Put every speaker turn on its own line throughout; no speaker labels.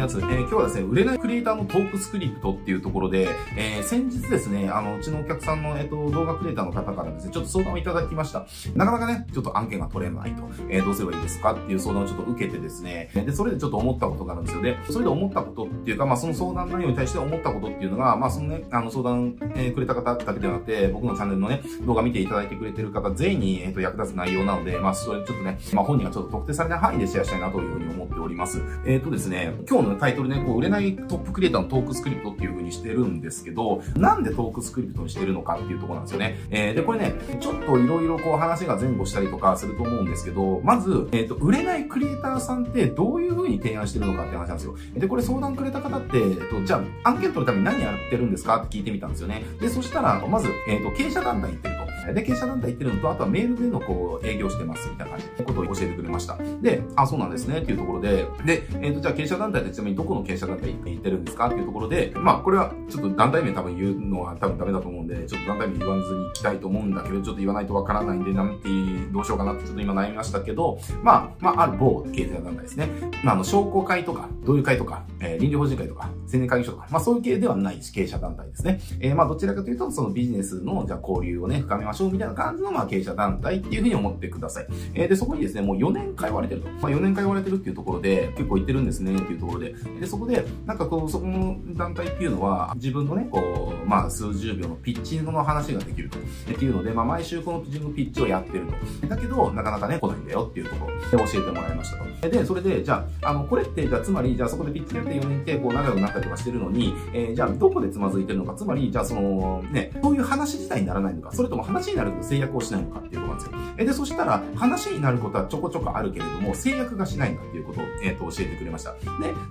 やつ、えー、今日はですね、売れないクリエイターのトークスクリプトっていうところで、えー、先日ですね、あの、うちのお客さんの、えっ、と、動画クリエイターの方からですね、ちょっと相談をいただきました。なかなかね、ちょっと案件が取れないと、えー、どうすればいいですかっていう相談をちょっと受けてですね、で、それでちょっと思ったことがあるんですよ。で、それで思ったことっていうか、まあ、その相談内容に対して思ったことっていうのが、まあ、そのね、あの、相談、え、くれた方だけではなくて、僕のチャンネルのね、動画見ていただいてくれてる方全員に、えっ、と、役立つ内容なので、まあ、それちょっとね、まあ、本人がちょっと特定されない範囲でシェアしたいなというふうに思っております。えっ、とですね、今日ののタイトルね、こう、売れないトップクリエイターのトークスクリプトっていう風にしてるんですけど、なんでトークスクリプトにしてるのかっていうところなんですよね。えー、で、これね、ちょっといろいろこう話が前後したりとかすると思うんですけど、まず、えっ、ー、と、売れないクリエイターさんってどういう風に提案してるのかって話なんですよ。で、これ相談くれた方って、えっと、じゃあ、案件取るために何やってるんですかって聞いてみたんですよね。で、そしたら、まず、えっ、ー、と、経営者団体行ってる。で、経営者団体行ってるのと、あとはメールでのこう、営業してますみたいな感じのことを教えてくれました。で、あ、そうなんですねっていうところで、で、えっ、ー、と、じゃあ経営者団体ってちなみにどこの経営者団体行ってるんですかっていうところで、まあ、これはちょっと団体名多分言うのは多分ダメだと思うんで、ちょっと団体名言わずに行きたいと思うんだけど、ちょっと言わないとわからないんで、なんて、どうしようかなってちょっと今悩みましたけど、まあ、まあ、ある某経営者団体ですね。まあ、あの、商工会とか、同友会とか、えー、倫理法人会とか、青年会議所とか、まあ、そういう系ではない経営者団体ですね。えー、まあ、どちらかというと、そのビジネスの、じゃあ交流をね、深めましょうみたいな感じの、まあ、経営者団体っていうふうに思ってください。えー、で、そこにですね、もう4年通われてると。まあ、4年通われてるっていうところで、結構行ってるんですねっていうところで、で、そこで、なんかこう、そこの団体っていうのは、自分のね、こう、まあ、数十秒のピッチングの話ができると。っていうので、まあ、毎週この自分のピッチをやってると。だけど、なかなかね、来ないんだよっていうところで教えてもらいましたと。で、それで、じゃあ、あの、これって、じゃあ、つまり、じゃあそこでピッチやって4年って、こう、仲良くなったりとかしてるのに、えー、じゃあ、どこでつまずいてるのか、つまり、じゃあ、その、ね、そういう話自体にならないのか、それとも話になると制約をしないのかっていうことなんですよ。えで、そしたら、話になることはちょこちょこあるけれども、制約がしないんだっていうことを、えっ、ー、と、教えてくれました。で、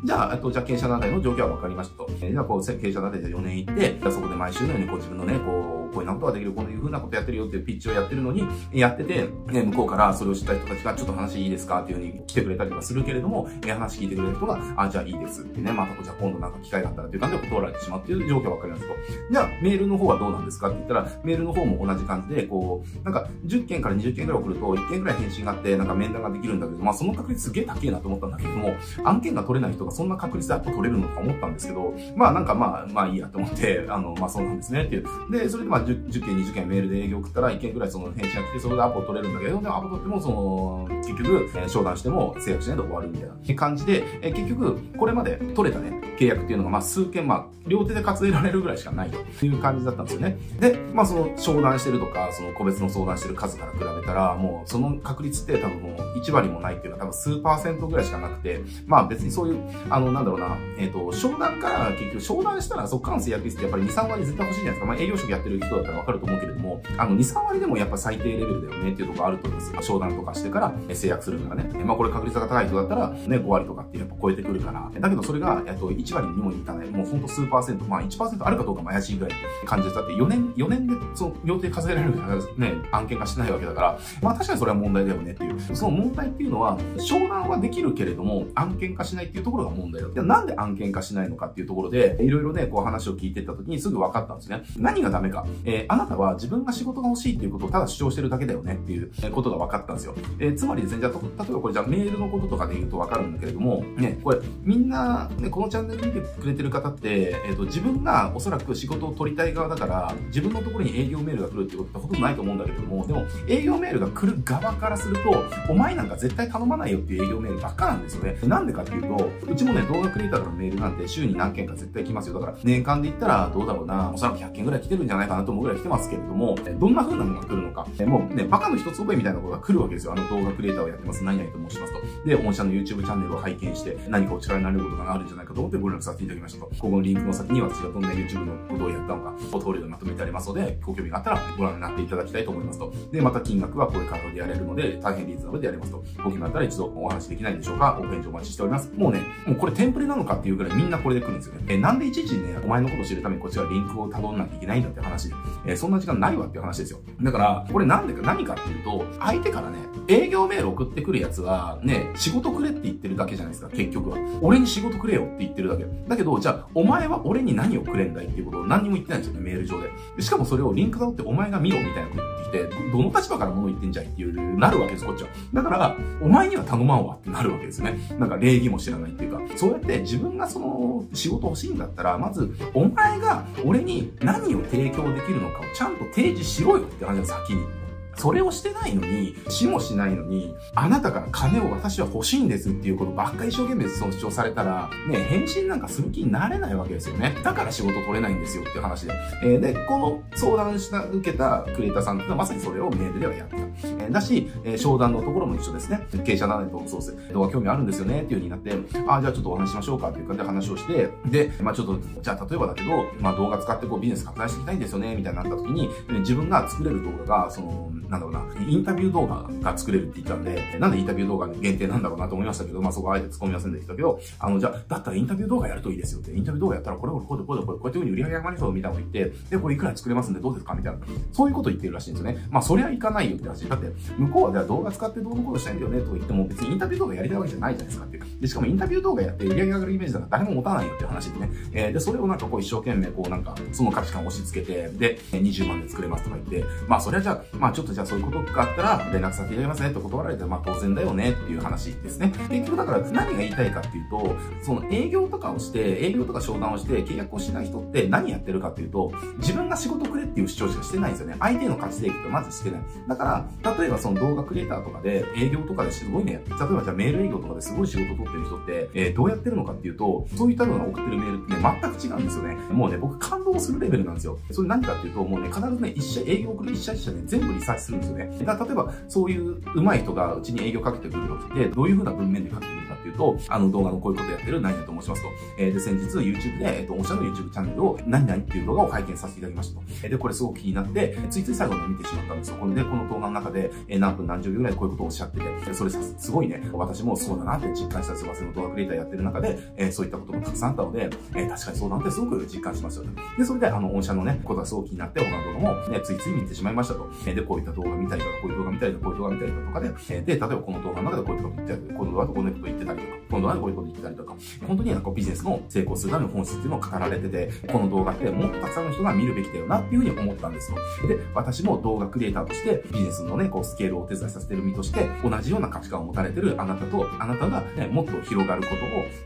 じゃあ、と、じゃあ、経営者団体の状況は分かりましたと。えー、じゃあ、こう、経営者団体で4年行って、じゃあそこで毎週のように、こう、自分のね、こう、こういうなことができる、こういうふうなことやってるよっていうピッチをやってるのに、やってて、ね、向こうからそれを知った人たちが、ちょっと話いいですかっていうふうに来てくれたりとかするけれども、え話聞いてくれる人が、あ、じゃあいいですってね、またじゃあ今度なんか機会があったらっていう感じで断られてしまうっていう状況がわかりますと。じゃあ、メールの方はどうなんですかって言ったら、メールの方も同じ感じで、こう、なんか10件から20件ぐらい送ると、1件ぐらい返信があって、なんか面談ができるんだけど、まあその確率すげえ高いなと思ったんだけども、案件が取れない人がそんな確率でアップ取れるのか思ったんですけど、まあなんかまあ、まあいいやと思って、あの、まあそうなんですねっていう。で、それでまあ 10, 10件、20件メールで営業送ったら1件ぐらいその返信が来て、それでアポ取れるんだけど、でもアポ取ってもその、結局、えー、商談しても制約しないで終わるみたいな感じで、えー、結局、これまで取れたね、契約っていうのが、まあ数件、まあ、両手で数えられるぐらいしかないという感じだったんですよね。で、まあその、商談してるとか、その個別の相談してる数から比べたら、もうその確率って多分もう1割もないっていうのは多分数パーセントぐらいしかなくて、まあ別にそういう、あの、なんだろうな、えっ、ー、と、商談から結局商談したらそっからの制約率ってやっぱり2、3割絶対欲しいじゃないですか。まあ営業職やってる人だったらわかると思うけれども、あの、2、3割でもやっぱ最低レベルだよねっていうところあると思うんですよ。商談とかしてから制約するのがね。まあこれ確率が高い人だったらね、5割とかってやっぱ超えてくるから。だけどそれが、えっと、1割にもいかない。もうほんと数パーセント。まあ1%あるかどうかも怪しいぐらいの感じでだって4年、4年でその予定数えられるね、案件がしてないわけだから、まあ確かにそれは問題だよねっていう。その問題っていうのは、商談はできるけれども、案件化しないっていうところが問題だ。じゃなんで案件化しないのかっていうところで、いろいろね、こう話を聞いてった時にすぐ分かったんですね。何がダメか。えー、あなたは自分が仕事が欲しいっていうことをただ主張してるだけだよねっていうことが分かったんですよ。えー、つまりですね、じゃあ、例えばこれじゃあメールのこととかで言うと分かるんだけれども、ね、これみんな、ね、このチャンネル見てくれてる方って、えっ、ー、と、自分がおそらく仕事を取りたい側だから、自分のところに営業メールが来るってことってほとんどないと思うんだけれども、でも営業メールが来る側からすると、お前なんか絶対頼まないよっていう営業メールばっかなんですよね。なんでかっていうと、うちもね、動画クリエイターのメールなんて週に何件か絶対来ますよ。だから年間で言ったらどうだろうな、おそらく100件ぐらい来てるんじゃないかなと思うぐらい来てますけれども、どんな風なのが来るのか、もうね、バカの一つ覚えみたいなことが来るわけですよ。あの動画クリエイターをやってます。何々と申しますと。で、御社の YouTube チャンネルを拝見して、何かお力になれることがあるんじゃないかと思ってご連絡させていただきましたと。ここのリンクの先に私がどんな YouTube のことをやったのか、ポートフォリオでまとめてありますので、ご興味があったらご覧になっていただきたいと思いますと。で、また金額はこういう価格でやれるので、大変リーズナブルでやりますと。ご興味があったら一度お話できないでしょうかお返事お待ちしております。もうね、もうこれテンプレなのかっていうぐらいみんなこれで来るんですよね。え、なんでいちいちね、お前のことを知るためにこっちはリンクを辿んなきゃいけないんだって話で、えそんな時間ないわっていう話ですよ。だから、これなんでか何かっていうと、相手からね、営業メール送ってくるやつは、ね、仕事くれって言ってるだけじゃないですか、結局は。俺に仕事くれよって言ってるだけ。だけど、じゃあ、お前は俺に何をくれんだいっていうことを何にも言ってないんですよね、メール上で。でしかもそれをリンクだってお前が見ろみたいなこと言ってって、どの立場から物言ってんじゃいっていう、なるわけです、こっちは。だから、お前には頼まんわってなるわけですね。なんか礼儀も知らないっていうか、そうやって自分がその仕事欲しいんだったら、まず、お前が俺に何を提供できるのかをちゃんと提示しろよって話が先に。それをしてないのに、死もしないのに、あなたから金を私は欲しいんですっていうことばっかり一生懸命その主張されたら、ね、返信なんかする気になれないわけですよね。だから仕事取れないんですよっていう話で。えー、で、この相談した、受けたクリエイターさんってのはまさにそれをメールではやった。えー、だし、えー、商談のところも一緒ですね。経営者なのにそうです。動画興味あるんですよねっていう風になって、あ、じゃあちょっとお話ししましょうかっていう感じで話をして、で、まあちょっと、じゃあ例えばだけど、まあ動画使ってこうビジネス拡大していきたいんですよね、みたいになった時に、自分が作れる動画が、その、なんだろうな、インタビュー動画が作れるって言ったんで、なんでインタビュー動画限定なんだろうなと思いましたけど、まあそこはあえて突っ込みませんでしたけど、あの、じゃあ、だったらインタビュー動画やるといいですよって、インタビュー動画やったらこれこれこうでこうでこうでこうやって売り上げ上がりそうみたいなこと言って、で、これいくら作れますんでどうですかみたいな。そういうこと言ってるらしいんですよね。まあそりゃいかないよって話。だって、向こうはじゃあ動画使ってどうのことしたいんだよねと言っても、別にインタビュー動画やりたいわけじゃないじゃないですかっていう。で、しかもインタビュー動画やって売り上げ上がるイメージだから誰も持たないよって話でね。えー、で、それをなんかこう一生懸命こうなんか、その価値観を押し付けて、で、20万で作れますとか言って、まあそれはじゃあ、まあちょっとじゃあそういうことがあったら連絡先やりますねって断られて、まあ当然だよねっていう話ですね。結局だから何が言いたいかっていうと、その営業とかをして、営業とか商談をして契約をしない人って何やってるかっていうと、自分が仕事くれっていう主張しかしてないんですよね。相手の価値提供ってまずしてない。だから、例えばその動画クリエイターとかで営業とかですごいね、例えばじゃあメール営業とかですごい仕事を取ってる人って、えー、どうやってるのかっていうと、そういったような送ってるメールってね、全く違うんですよね。もうね、僕感動するレベルなんですよ。それ何かっていうと、もうね、必ずね、一社、営業送る一社一社ね、全部リサーチするんですよね。だから例えば、そういう上手い人がうちに営業かけてくる時って、どういうふうな文面でかけてくるっていうと、あの動画のこういうことやってる何々と申しますと。えー、で、先日 YouTube で、えっ、ー、と、御社の YouTube チャンネルを何々っていう動画を拝見させていただきましたと。えー、で、これすごく気になって、ついつい最後に見てしまったんですよ。これで、この動画の中で、えー、何分何十秒ぐらいこういうことをおっしゃってて、それさ、すごいね、私もそうだなって実感したすばせの動画クリエイターやってる中で、えー、そういったこともたくさんあったので、えー、確かにそうなんてすごく実感しますよ。で、それで、あの、御社のね、ことがすごく気になって、他の動画も、ね、ついつい見てしまいましたと。えー、で、こういった動画見たりとか、こういう動画見たりとか、こういう動画見たりとかで、えー、で、例えばこの動画の中でこういうこと言ってたり、この動画でこういうこと言ってたりとか、この動画でこういうこと言ってたりとか、本当になんかビジネスの成功するための本質っていうのを語られてて、この動画ってもっとたくさんの人が見るべきだよなっていうふうに思ったんですよ。で、私も動画クリエイターとしてビジネスのね、こうスケールをお手伝いさせてる身として、同じような価値観を持たれてるあなたと、あなたが、ね、もっと広がるこ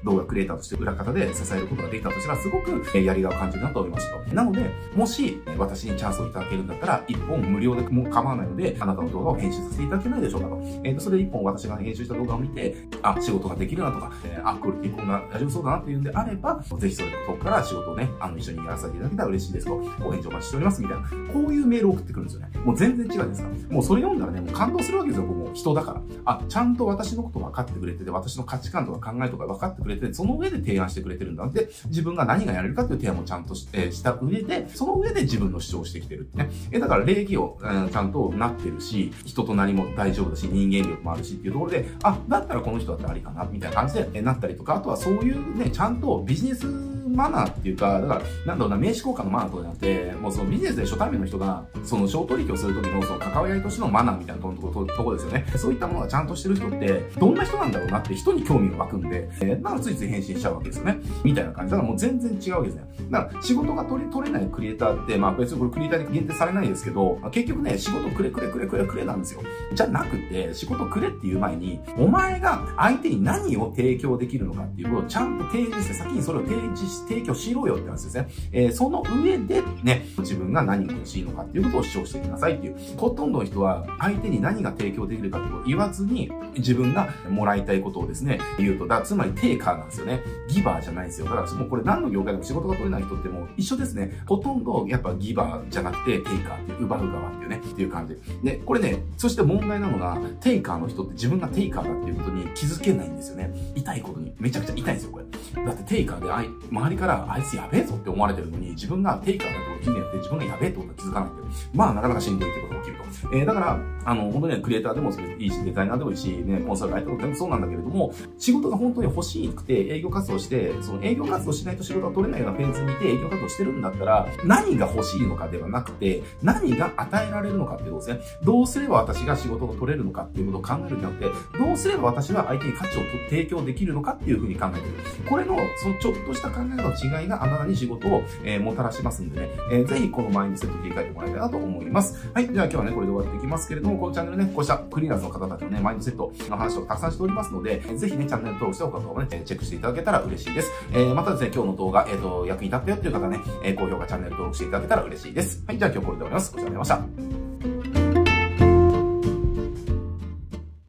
とを動画クリエイターとして裏方で支えることができたとしたら、すごくやりがいを感じるなと思いました。なので、もし私にチャンスをいただけるんだったら、一本無料でも構わないので、あなたの動画を編集させていただけないでしょうかと。えー、とそれで一本私が編集した動画を見て、あ、仕事ができるなとか、えー、あ、クオリティこんな大丈夫そうだなっていうんであれば、ぜひそれこから仕事をね、あの、一緒にやらせていただけたら嬉しいですと、ご返事お待ちしております、みたいな。こういうメールを送ってくるんですよね。もう全然違うんですか？もうそれ読んだらね、もう感動するわけですよ、僕も人だから。あ、ちゃんと私のこと分かってくれてて、私の価値観とか考えとか分かってくれて、その上で提案してくれてるんだって、自分が何がやれるかっていう提案もちゃんとし,、え、した上で、その上で自分の主張をしてきてるってね。え、だから礼儀を、えー、ちゃんとなってるし、人となりも大丈夫だし、人間力もあるしっていうところで、あ、だったらこの人だってありかな、みたいな感じで、えなったりとか、あとはそういうね、ちゃんとビジネスマナーっていうか、だから、なんだろうな、名刺交換のマナーとかじゃなくて、もうそのビジネスで初対面の人が、その商取引をするときのその関わり合いとしてのマナーみたいなところとこですよね。そういったものがちゃんとしてる人って、どんな人なんだろうなって人に興味が湧くんで、えー、だからついつい返信しちゃうわけですよね。みたいな感じ。だからもう全然違うわけですね。だから仕事が取れ、取れないクリエイターって、まあ別にこれクリエイターに限定されないですけど、結局ね、仕事くれくれくれくれくれなんですよ。じゃなくて、仕事くれっていう前に、お前が相手に何を提供できるのかっていうことをちゃんと提示して、先にそれを提示して、提供しろよって話ですね。えー、その上でね、自分が何が欲しいのかっていうことを主張してくださいっていう。ほとんどの人は相手に何が提供できるかってことを言わずに、自分がもらいたいことをですね、言うと、だつまりテイカーなんですよね。ギバーじゃないんですよ。だからもうこれ何の業界でも仕事が取れない人ってもう一緒ですね。ほとんどやっぱギバーじゃなくてテイカーって、奪う側っていうね、っていう感じ。で、これね、そして問題なのが、テイカーの人って自分がテイカーだっていうことに気づけないんですよね。痛いことに。めちゃくちゃ痛いんですよ、これ。だってテイカーであい、周りからあいつやべえぞって思われてるのに、自分がテイカーだってことを気にやって自分がやべえってことは気づかないって。まあなかなかしんどいってことが起きると。えー、だから、あの、本当にね、クリエイターでもいいし、デザイナーでもいいし、ね、コンサルライターでもそうなんだけれども、仕事が本当に欲しくて営業活動して、その営業活動しないと仕事が取れないようなフェーズにいて営業活動してるんだったら、何が欲しいのかではなくて、何が与えられるのかってことですね。どうすれば私が仕事が取れるのかっていうことを考えるんじゃなくて、どうすれば私は相手に価値を提供できるのかっていうふうに考えてる。これの、そのちょっとした考えの違いがあなたに仕事を、えー、もたらしますんでね、えー、ぜひこのマインドセット切り替えてもらいたいなと思います。はい。じゃあ今日はね、これで終わっていきますけれども、このチャンネルね、こうしたクリーナーズの方たちのね、マインドセットの話をたくさんしておりますので、ぜひね、チャンネル登録して他の動画ね、チェックしていただけたら嬉しいです。えー、またですね、今日の動画、えっ、ー、と、役に立ったよっていう方ね、えー、高評価、チャンネル登録していただけたら嬉しいです。はい。じゃあ今日これで終わります。ご視聴ありがとうございました。